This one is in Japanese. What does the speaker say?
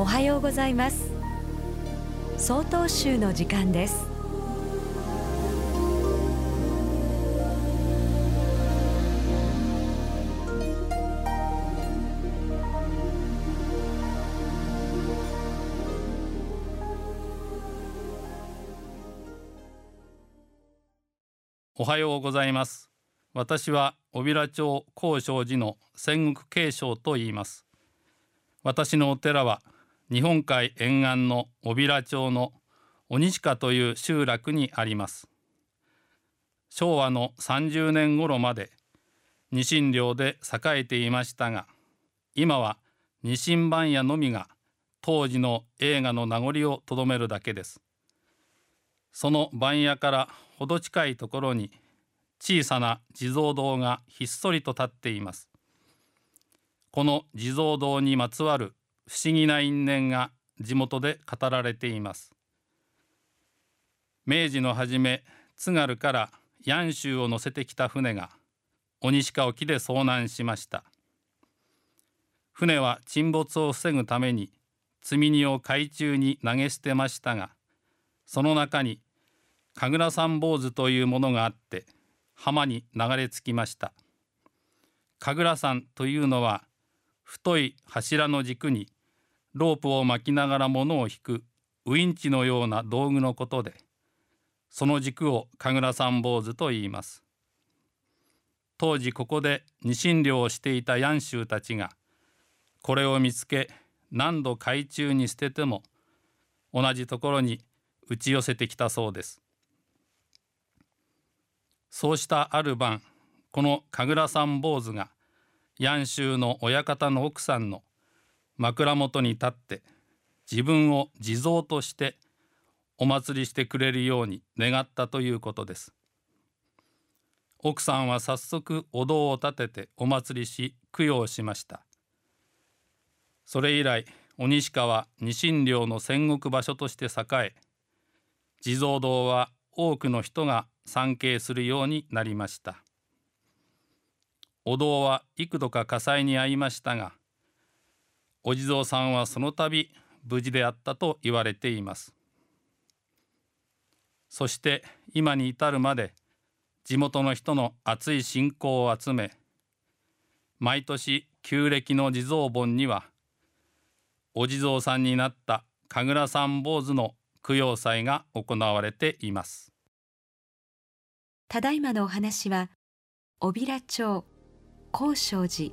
おはようございます。総統集の時間です。おはようございます。私は小平町高尚寺の戦国慶章と言います。私のお寺は日本海沿岸の小平町の鬼鹿という集落にあります。昭和の30年頃までニシン漁で栄えていましたが今はニシン番屋のみが当時の映画の名残をとどめるだけです。その番屋からほど近いところに小さな地蔵堂がひっそりと立っています。この地蔵堂にまつわる不思議な因縁が地元で語られています。明治の初め津軽からヤ州を乗せてきた船が鬼鹿沖で遭難しました。船は沈没を防ぐために積み荷を海中に投げ捨てましたがその中に神楽三坊主というものがあって浜に流れ着きました。神楽山というのは太い柱の軸にロープを巻きながら物を引くウインチのような道具のことでその軸を神楽三坊主と言います。当時ここでニシン漁をしていたヤンシューたちがこれを見つけ何度海中に捨てても同じところに打ち寄せてきたそうです。そうしたある晩この神楽三坊主がヤン州の親方の奥さんの枕元に立って自分を地蔵としてお祭りしてくれるように願ったということです。奥さんは早速お堂を立ててお祭りし供養しました。それ以来鬼鹿はニシン漁の戦国場所として栄え地蔵堂は多くの人が参詣するようになりました。お堂は幾度か火災に遭いましたがお地蔵さんはその度無事であったと言われています。そして今に至るまで地元の人の熱い信仰を集め毎年旧暦の地蔵盆にはお地蔵さんになった神楽三坊主の供養祭が行われています。ただいまのお話は小平町高尚寺